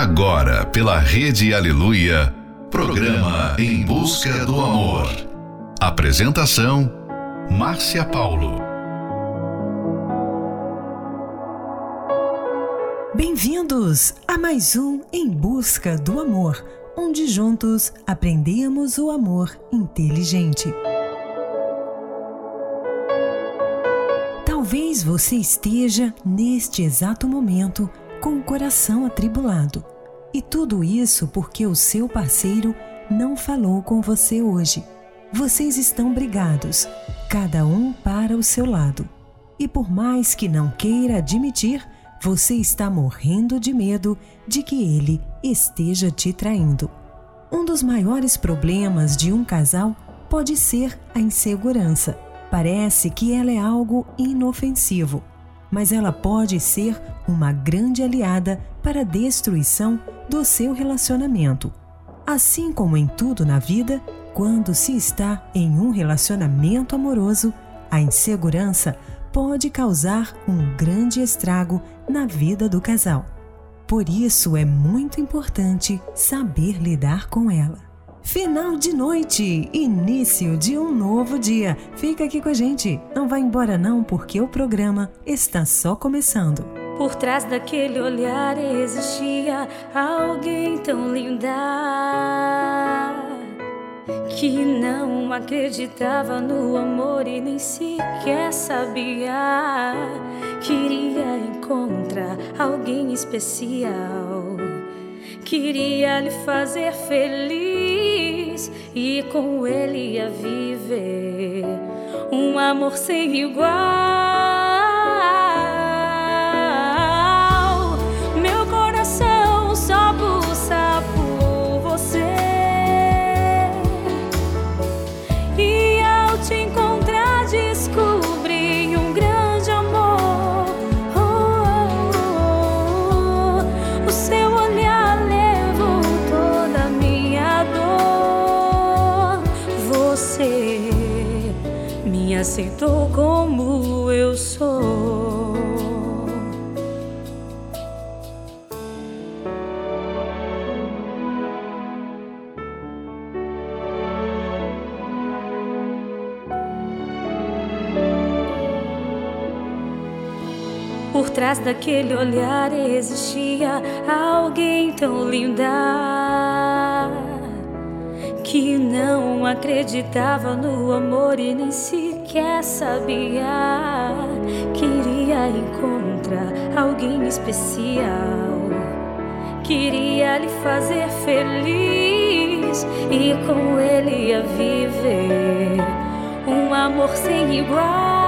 Agora, pela Rede Aleluia, programa Em Busca do Amor. Apresentação: Márcia Paulo. Bem-vindos a mais um Em Busca do Amor, onde juntos aprendemos o amor inteligente. Talvez você esteja, neste exato momento, com o coração atribulado. E tudo isso porque o seu parceiro não falou com você hoje. Vocês estão brigados, cada um para o seu lado. E por mais que não queira admitir, você está morrendo de medo de que ele esteja te traindo. Um dos maiores problemas de um casal pode ser a insegurança. Parece que ela é algo inofensivo, mas ela pode ser uma grande aliada para a destruição do seu relacionamento. Assim como em tudo na vida, quando se está em um relacionamento amoroso, a insegurança pode causar um grande estrago na vida do casal. Por isso é muito importante saber lidar com ela. Final de noite, início de um novo dia. Fica aqui com a gente. Não vá embora não, porque o programa está só começando. Por trás daquele olhar existia alguém tão linda que não acreditava no amor e nem sequer sabia. Queria encontrar alguém especial Queria lhe fazer feliz e com ele ia viver um amor sem igual. Trás daquele olhar existia alguém tão linda que não acreditava no amor e nem sequer sabia. Queria encontrar alguém especial, queria lhe fazer feliz e com ele ia viver um amor sem igual.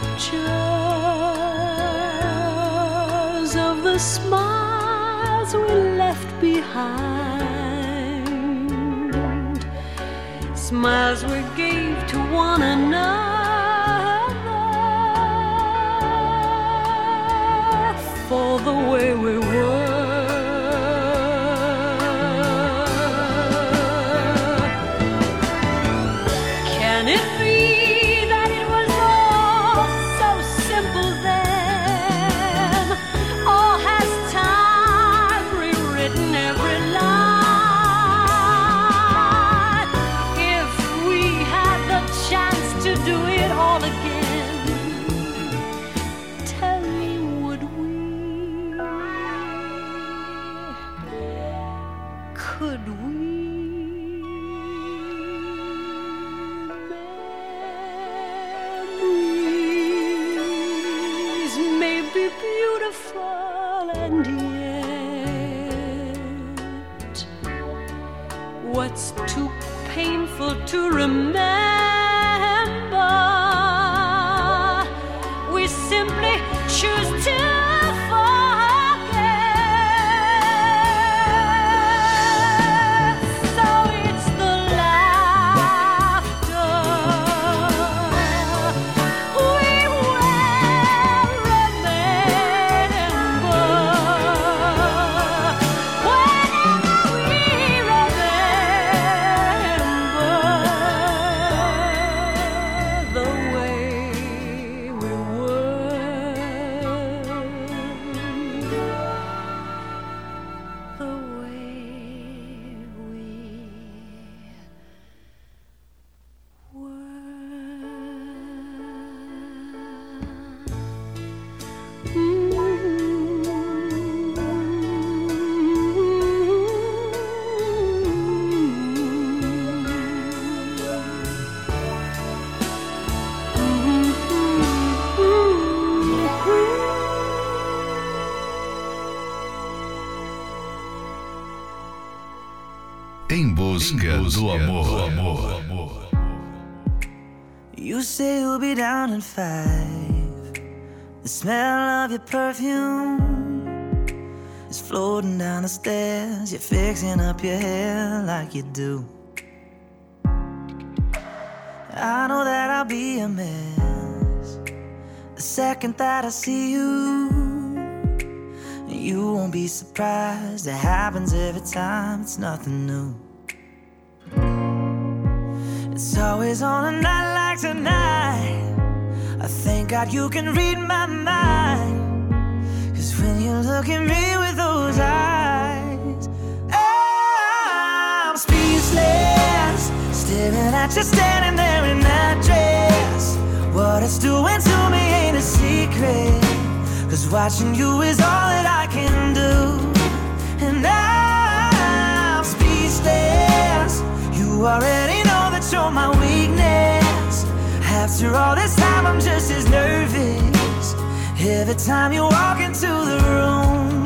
Pictures of the smiles we left behind, smiles we gave to one another for the way we busca, do amor. You say you'll be down in five. The smell of your perfume is floating down the stairs. You're fixing up your hair like you do. I know that I'll be a mess the second that I see you. You won't be surprised, it happens every time, it's nothing new. It's always on a night like tonight. I thank God you can read my mind. Cause when you look at me with those eyes, I'm speechless. Staring at you standing there in that dress. What it's doing to me ain't a secret. Cause watching you is all that I can do. And I'm speechless. You already that my weakness. After all this time, I'm just as nervous. Every time you walk into the room,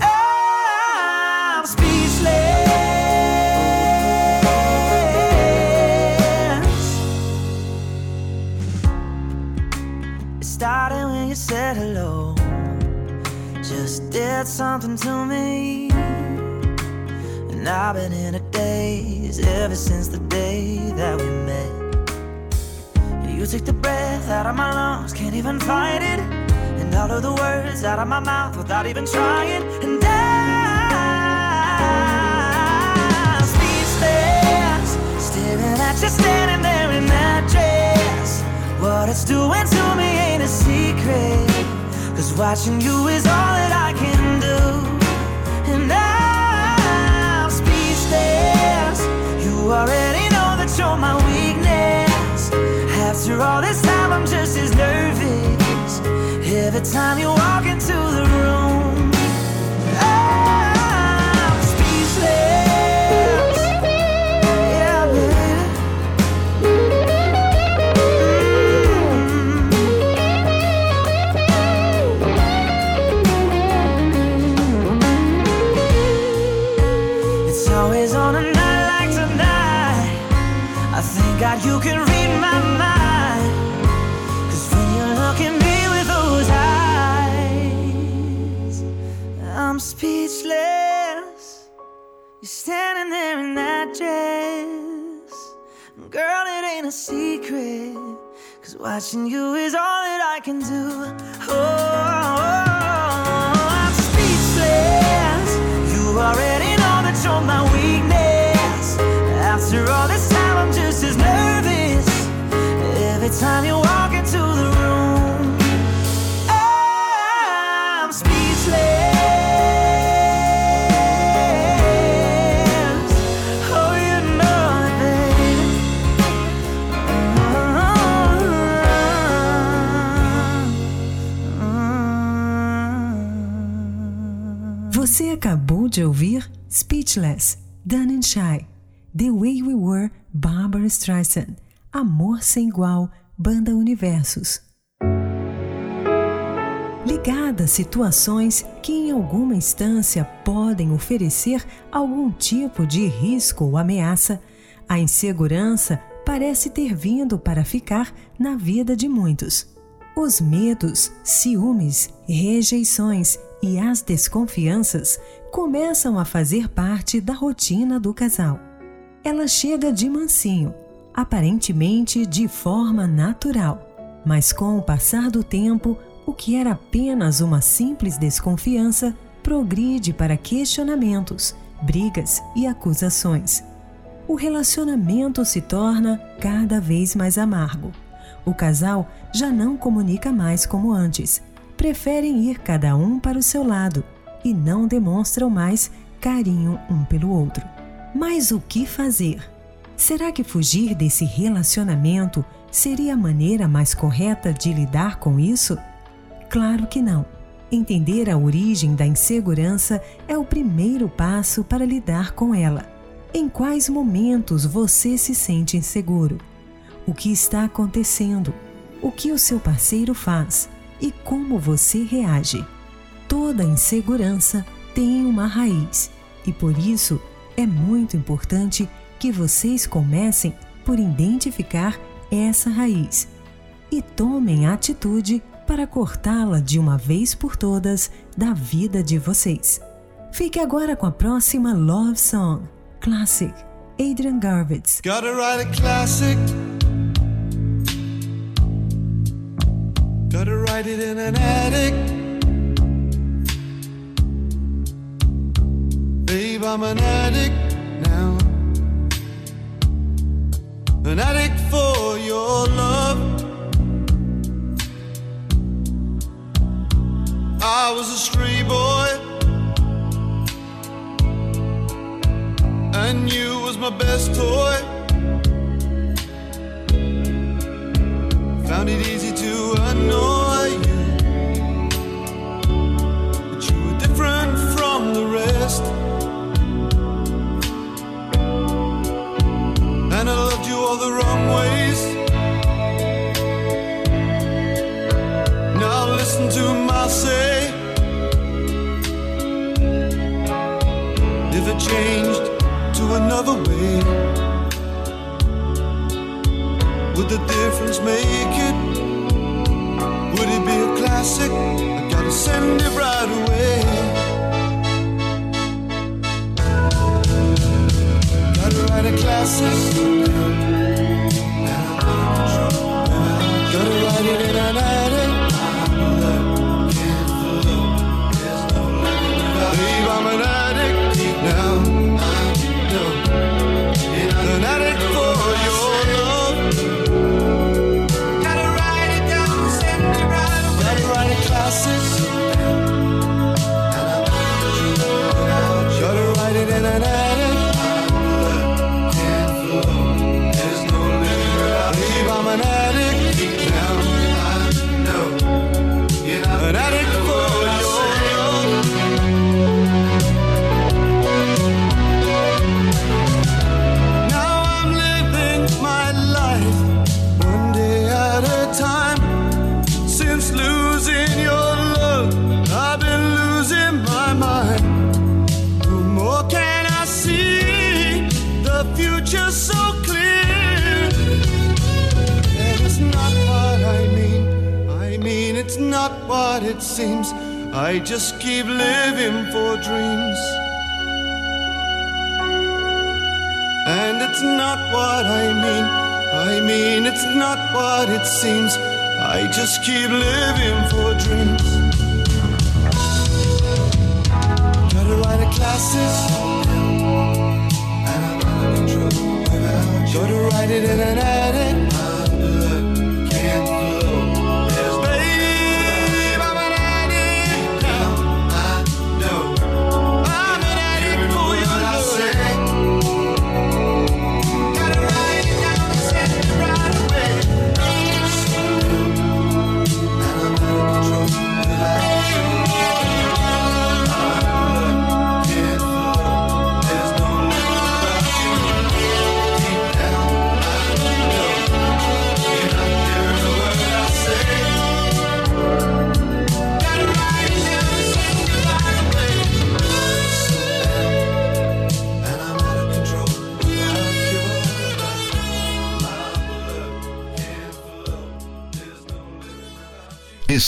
I'm speechless. It started when you said hello. Just did something to me. And I've been in a daze ever since out of my lungs, can't even fight it. And all of the words out of my mouth without even trying. And I'm speechless, staring at you standing there in that dress. What it's doing to me ain't a secret. Cause watching you is all that I can do. And I'm speechless. You already After all this time, I'm just as nervous. Every time you walk into the room, Watching you is all that I can do. Oh, I'm speechless. You already know that you're my weakness. Speechless, and Shy, The Way We Were, Barbara Streisand, Amor Sem Igual, Banda Universos. Ligada a situações que em alguma instância podem oferecer algum tipo de risco ou ameaça, a insegurança parece ter vindo para ficar na vida de muitos. Os medos, ciúmes, rejeições e as desconfianças começam a fazer parte da rotina do casal. Ela chega de mansinho, aparentemente de forma natural, mas com o passar do tempo, o que era apenas uma simples desconfiança progride para questionamentos, brigas e acusações. O relacionamento se torna cada vez mais amargo. O casal já não comunica mais como antes, preferem ir cada um para o seu lado e não demonstram mais carinho um pelo outro. Mas o que fazer? Será que fugir desse relacionamento seria a maneira mais correta de lidar com isso? Claro que não. Entender a origem da insegurança é o primeiro passo para lidar com ela. Em quais momentos você se sente inseguro? O que está acontecendo? O que o seu parceiro faz? E como você reage? Toda insegurança tem uma raiz e por isso é muito importante que vocês comecem por identificar essa raiz e tomem atitude para cortá-la de uma vez por todas da vida de vocês. Fique agora com a próxima Love Song, Classic, Adrian Garvitz. Gotta write a classic. Gotta write it in an attic. Babe, I'm an addict now. An addict for your love. I was a stray boy. And you was my best toy. Found it easy all the wrong ways. Now listen to my say. If it changed to another way. Would the difference make it? Would it be a classic? I gotta send it right away. Gotta write a classic. keep living.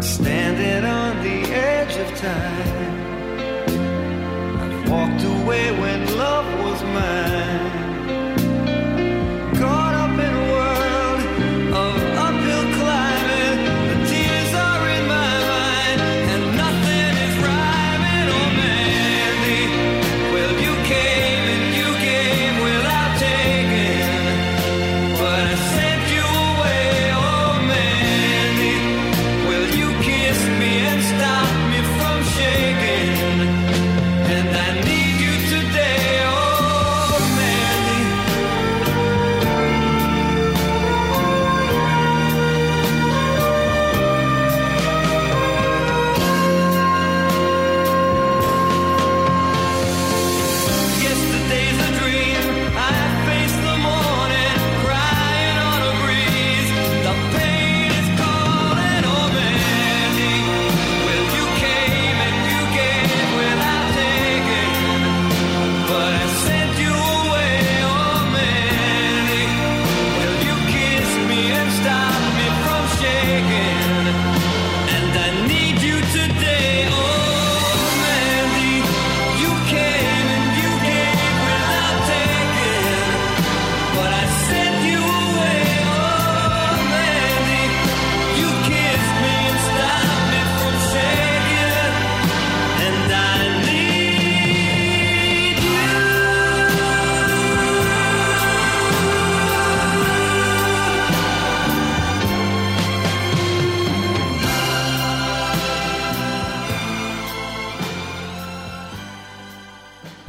standing on the edge of time. I walked away when love was mine.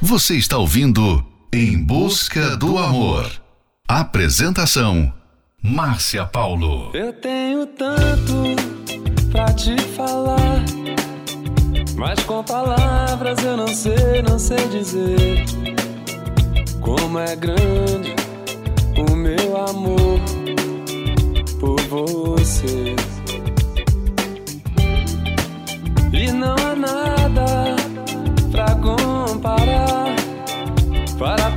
Você está ouvindo Em Busca do Amor. Apresentação: Márcia Paulo. Eu tenho tanto pra te falar, mas com palavras eu não sei, não sei dizer como é grande o meu amor por você. E não há nada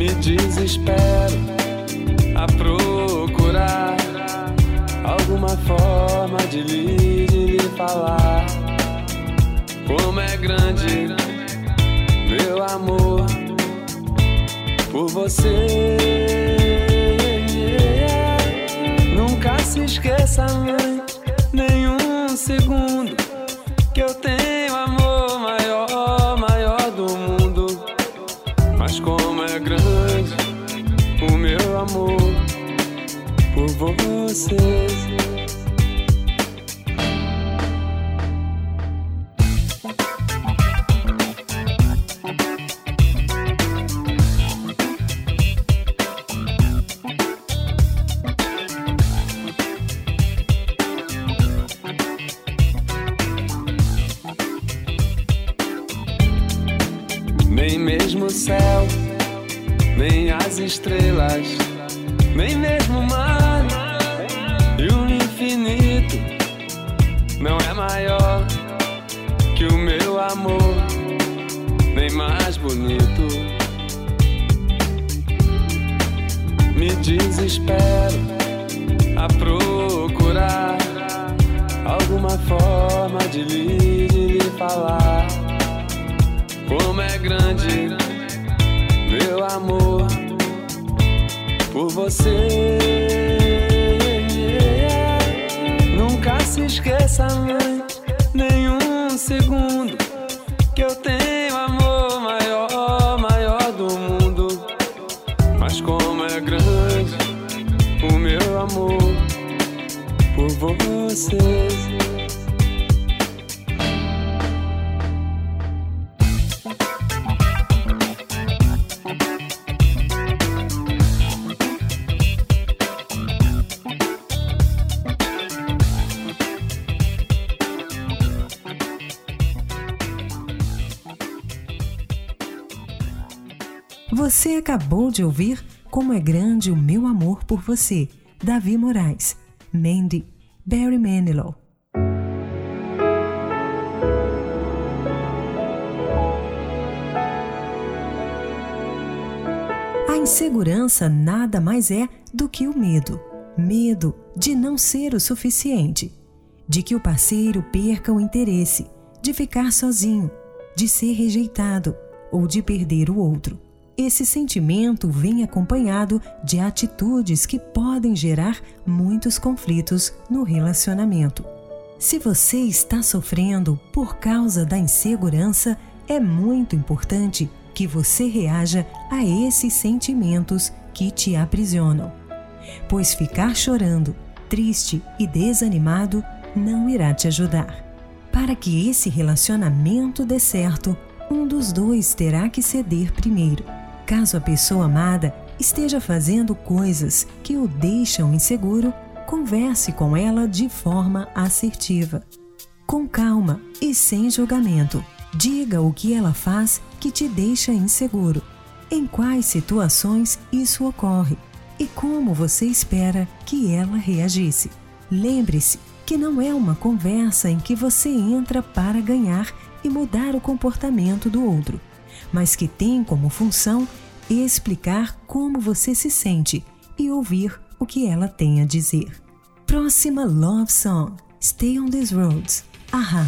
Me desespero a procurar alguma forma de lhe, de lhe falar como é grande meu amor por você. Nunca se esqueça, mãe, nenhum segundo você. Nem mesmo o céu, nem as estrelas, nem mesmo bonito. Me desespero a procurar alguma forma de lhe, de lhe falar como é grande meu amor por você. Nunca se esqueça, mãe, nenhum segundo que eu tenho Como é grande o meu amor por você. Você acabou de ouvir Como é Grande o Meu Amor por Você, Davi Moraes, Mandy, Barry Manilow. A insegurança nada mais é do que o medo. Medo de não ser o suficiente, de que o parceiro perca o interesse, de ficar sozinho, de ser rejeitado ou de perder o outro. Esse sentimento vem acompanhado de atitudes que podem gerar muitos conflitos no relacionamento. Se você está sofrendo por causa da insegurança, é muito importante que você reaja a esses sentimentos que te aprisionam. Pois ficar chorando, triste e desanimado não irá te ajudar. Para que esse relacionamento dê certo, um dos dois terá que ceder primeiro. Caso a pessoa amada esteja fazendo coisas que o deixam inseguro, converse com ela de forma assertiva. Com calma e sem julgamento, diga o que ela faz que te deixa inseguro, em quais situações isso ocorre e como você espera que ela reagisse. Lembre-se que não é uma conversa em que você entra para ganhar e mudar o comportamento do outro, mas que tem como função explicar como você se sente e ouvir o que ela tem a dizer. Próxima Love Song: Stay on These Roads. Ahá.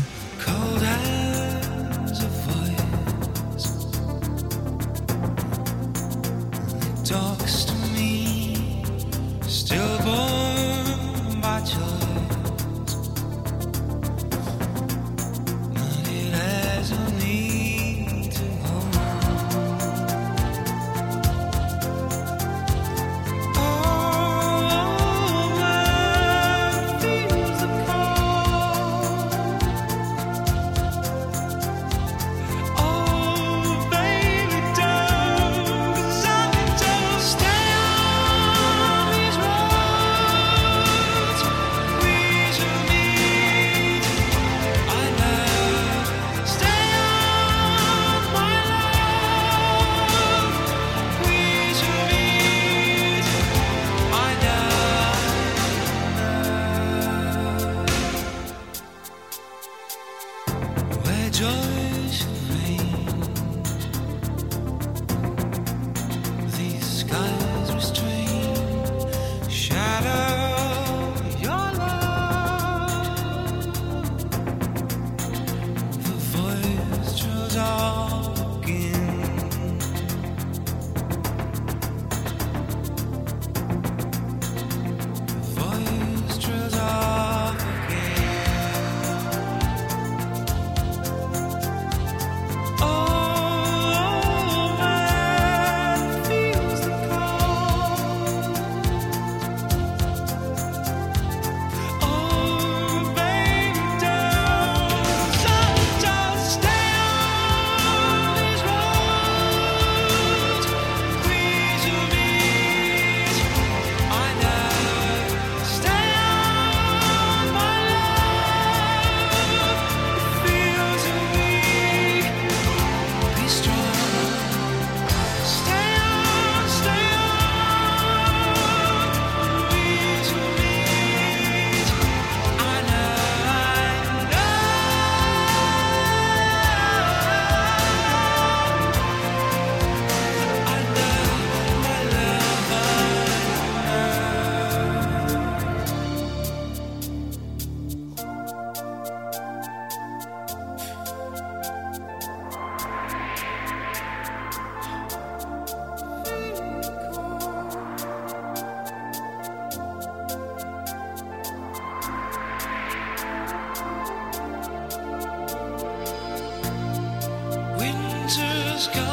just come.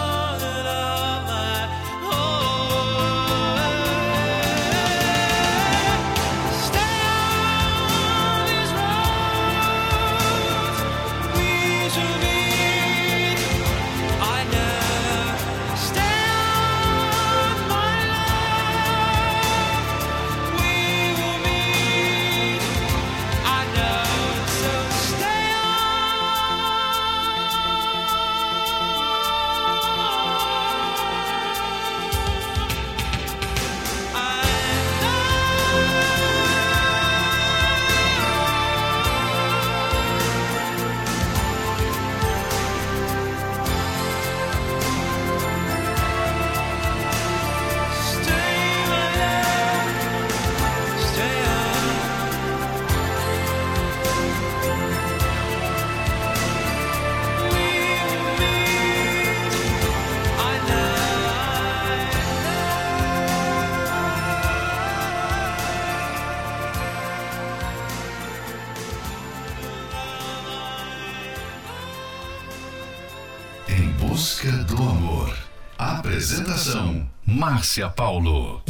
Márcia Paulo.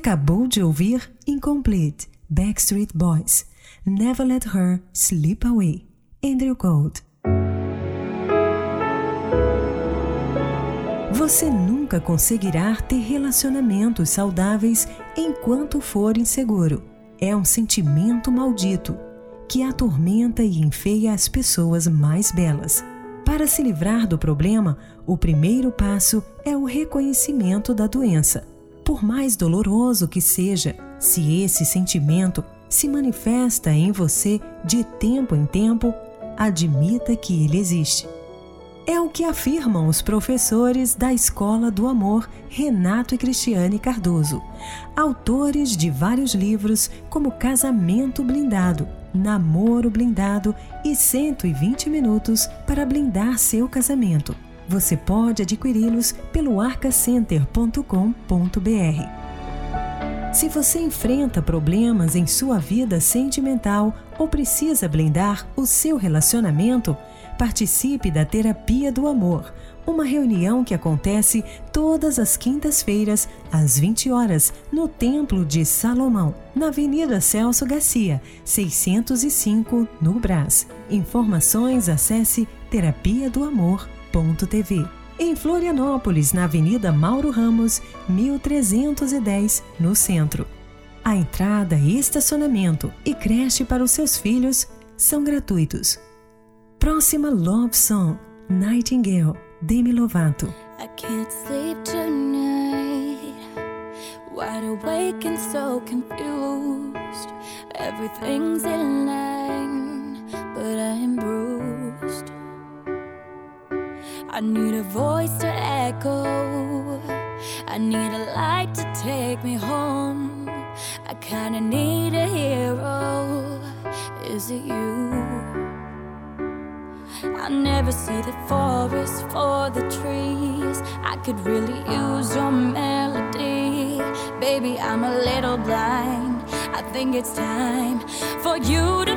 Acabou de ouvir Incomplete, Backstreet Boys. Never Let Her Slip Away, Andrew Gold. Você nunca conseguirá ter relacionamentos saudáveis enquanto for inseguro. É um sentimento maldito que atormenta e enfeia as pessoas mais belas. Para se livrar do problema, o primeiro passo é o reconhecimento da doença. Por mais doloroso que seja, se esse sentimento se manifesta em você de tempo em tempo, admita que ele existe. É o que afirmam os professores da Escola do Amor Renato e Cristiane Cardoso, autores de vários livros como Casamento Blindado, Namoro Blindado e 120 Minutos para Blindar Seu Casamento. Você pode adquiri-los pelo arcacenter.com.br. Se você enfrenta problemas em sua vida sentimental ou precisa blindar o seu relacionamento, participe da Terapia do Amor, uma reunião que acontece todas as quintas-feiras, às 20 horas, no Templo de Salomão, na Avenida Celso Garcia, 605, no Brás. Informações acesse terapia amor.tv. Em Florianópolis, na Avenida Mauro Ramos, 1310, no centro. A entrada, estacionamento e creche para os seus filhos são gratuitos. Próxima Love Song, Nightingale, Demi Lovato. I can't sleep tonight. Wide awake and so confused. Everything's in line, but I'm bruised. I need a voice to echo. I need a light to take me home. I kinda need a hero. Is it you? I never see the forest for the trees. I could really use your melody. Baby, I'm a little blind. I think it's time for you to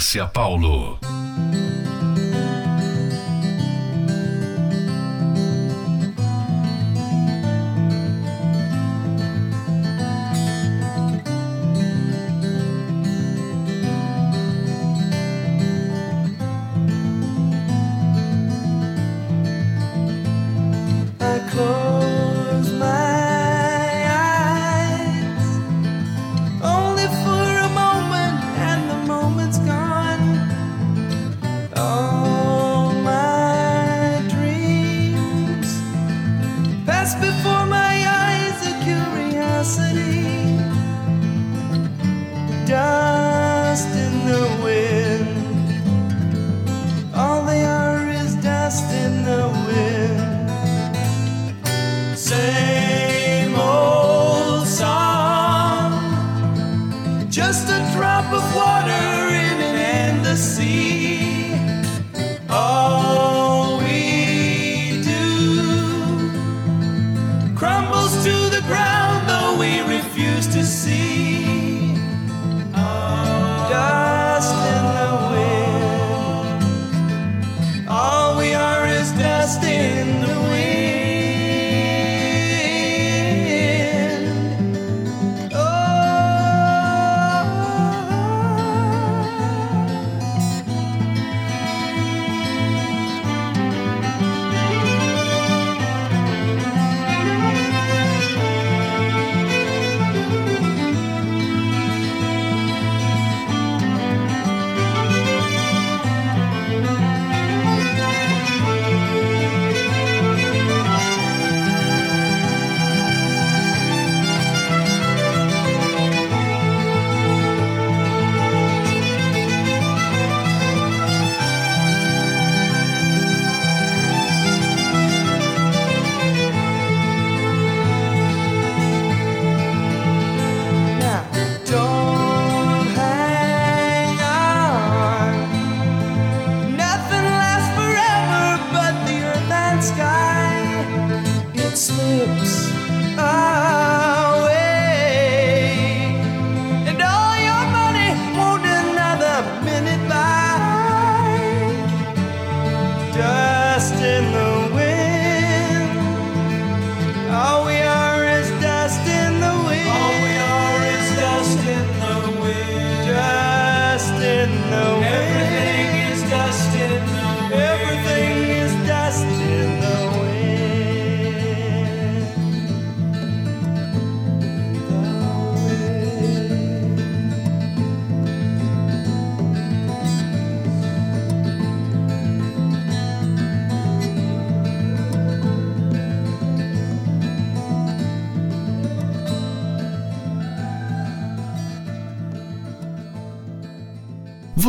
Márcia Paulo.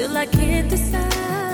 Still, I can't decide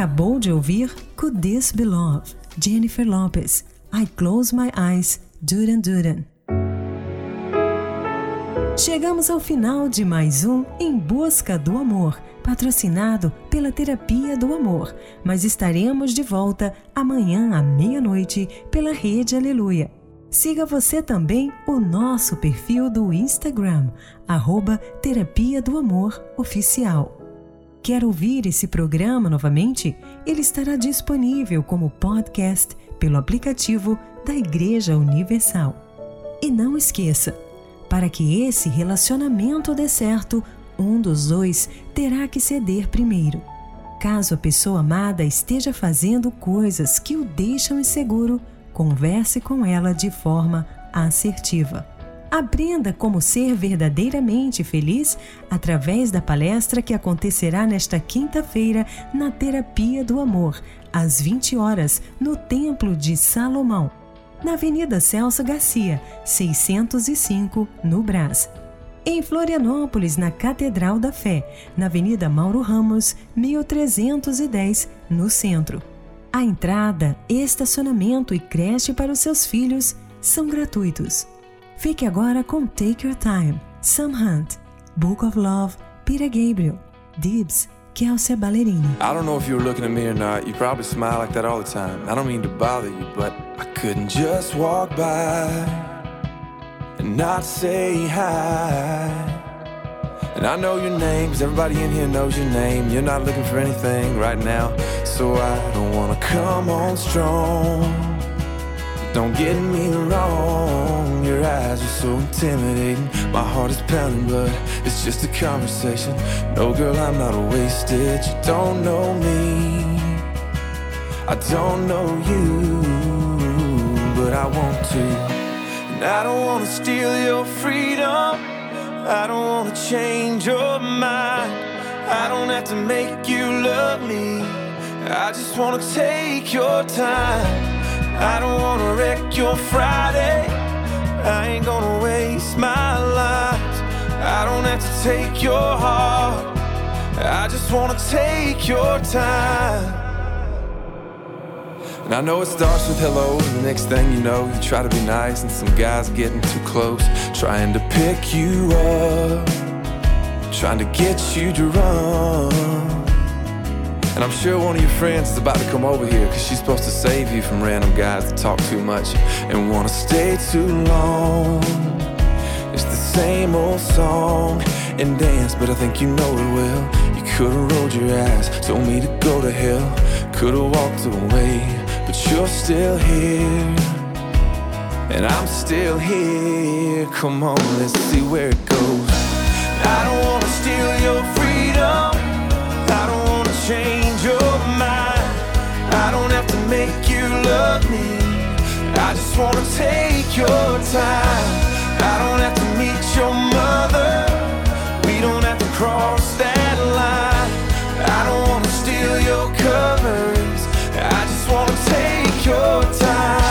acabou de ouvir Could This Be Love? Jennifer Lopez. I Close My Eyes, Duran Duran. Chegamos ao final de mais um Em Busca do Amor, patrocinado pela Terapia do Amor. Mas estaremos de volta amanhã à meia-noite pela Rede Aleluia. Siga você também o nosso perfil do Instagram, arroba Terapia do Amor Oficial. Quer ouvir esse programa novamente? Ele estará disponível como podcast pelo aplicativo da Igreja Universal. E não esqueça, para que esse relacionamento dê certo, um dos dois terá que ceder primeiro. Caso a pessoa amada esteja fazendo coisas que o deixam inseguro, converse com ela de forma assertiva. Aprenda como ser verdadeiramente feliz através da palestra que acontecerá nesta quinta-feira na Terapia do Amor, às 20 horas, no Templo de Salomão, na Avenida Celso Garcia, 605, no Brás. Em Florianópolis, na Catedral da Fé, na Avenida Mauro Ramos, 1310, no centro. A entrada, estacionamento e creche para os seus filhos são gratuitos. Fique agora com Take Your Time, Sam Hunt, Book of Love, Peter Gabriel, Dibs, Kelsey Ballerini. I don't know if you were looking at me or not. You probably smile like that all the time. I don't mean to bother you, but I couldn't just walk by and not say hi. And I know your name, cause everybody in here knows your name. You're not looking for anything right now, so I don't wanna come on strong. Don't get me wrong, your eyes are so intimidating. My heart is pounding, but it's just a conversation. No, girl, I'm not a wasted. You don't know me, I don't know you, but I want to. And I don't wanna steal your freedom, I don't wanna change your mind. I don't have to make you love me, I just wanna take your time. I don't wanna wreck your Friday. I ain't gonna waste my life. I don't have to take your heart. I just wanna take your time. And I know it starts with hello, and the next thing you know, you try to be nice, and some guy's getting too close, trying to pick you up, trying to get you run. And I'm sure one of your friends is about to come over here Cause she's supposed to save you from random guys that talk too much And wanna stay too long. It's the same old song and dance But I think you know it well. You could've rolled your eyes Told me to go to hell. Could've walked away But you're still here. And I'm still here. Come on, let's see where it goes. I don't wanna steal your freedom. I don't wanna change I don't have to make you love me. I just wanna take your time. I don't have to meet your mother. We don't have to cross that line. I don't wanna steal your covers. I just wanna take your time.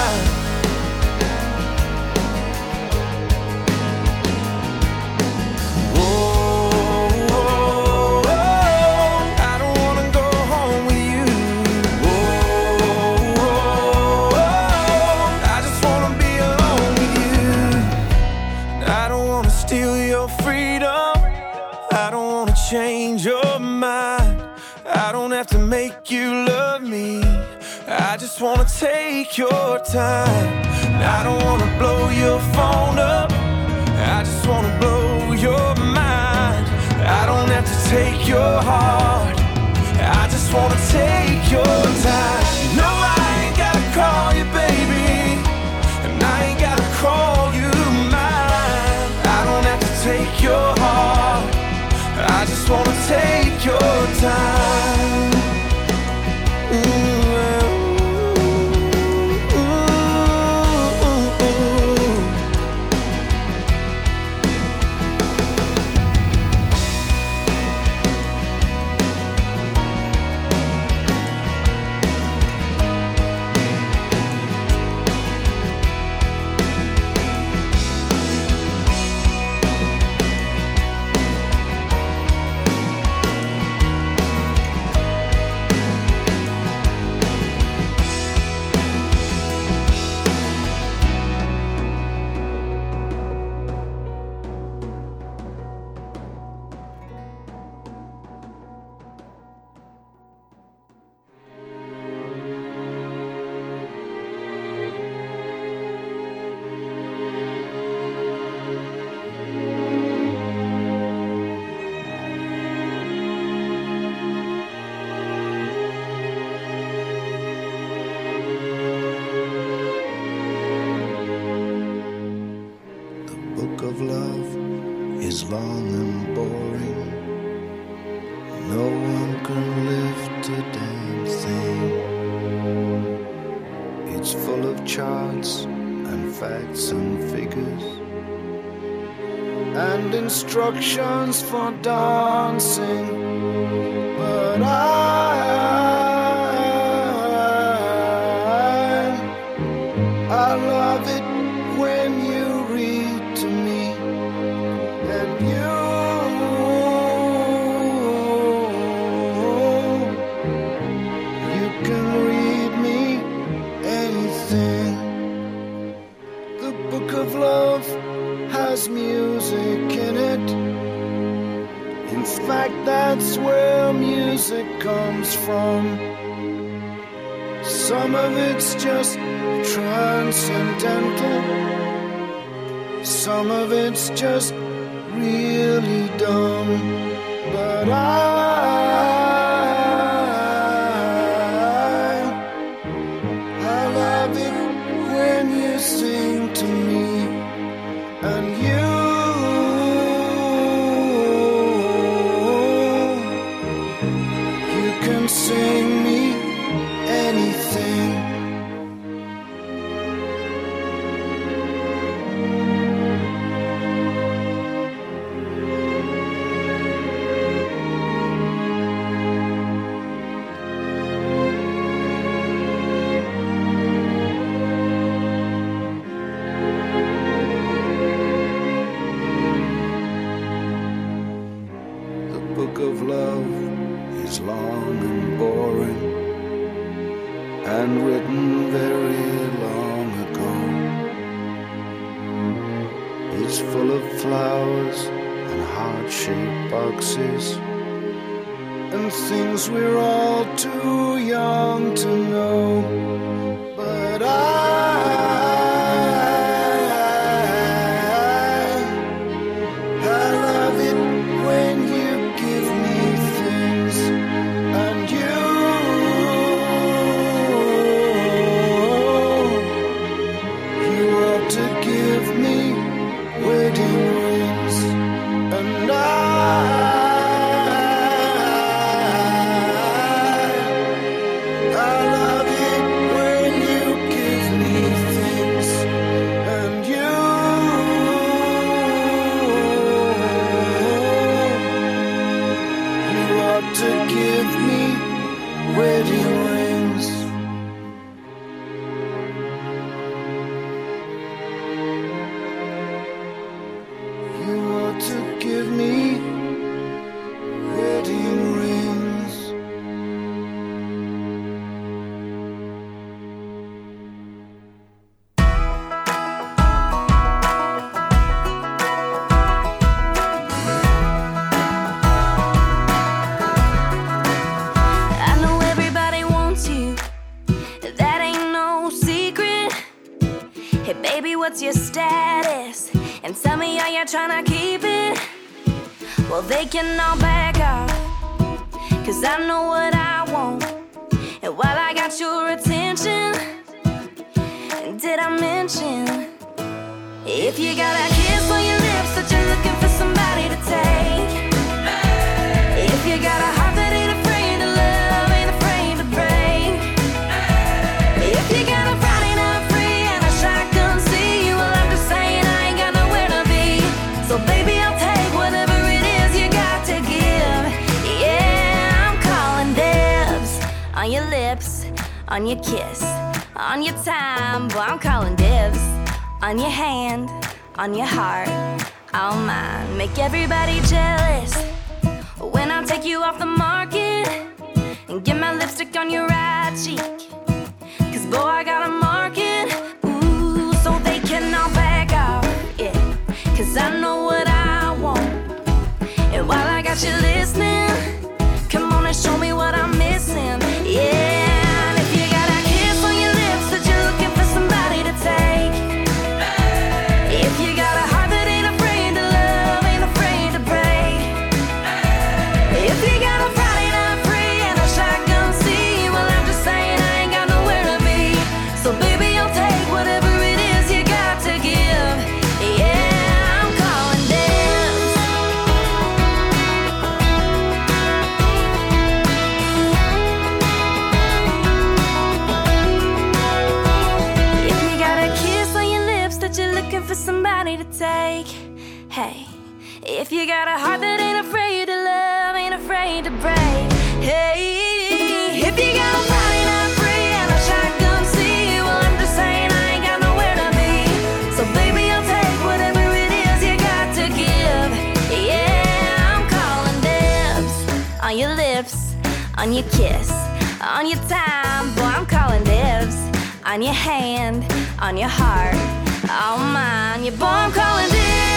Just wanna take your time. I don't wanna blow your phone up. I just wanna blow your mind. I don't have to take your heart. I just wanna take your time. No, I ain't gotta call you, baby. And I ain't gotta call you mine. I don't have to take your heart. I just wanna take your time. for dancing, but I, I love it when you read to me and you. You can read me anything. The book of love has music in it fact, that's where music comes from. Some of it's just transcendental, some of it's just really dumb. But I trying to keep it. Well, they can all back off. Cause I know what I want. And while I got your attention, did I mention if you got a kiss your you on your kiss, on your time, boy, I'm calling dibs, on your hand, on your heart, all mine. Make everybody jealous when I take you off the market and get my lipstick on your right cheek. on your kiss, on your time. Boy, I'm calling dibs on your hand, on your heart, all mine. Your boy, I'm calling dibs.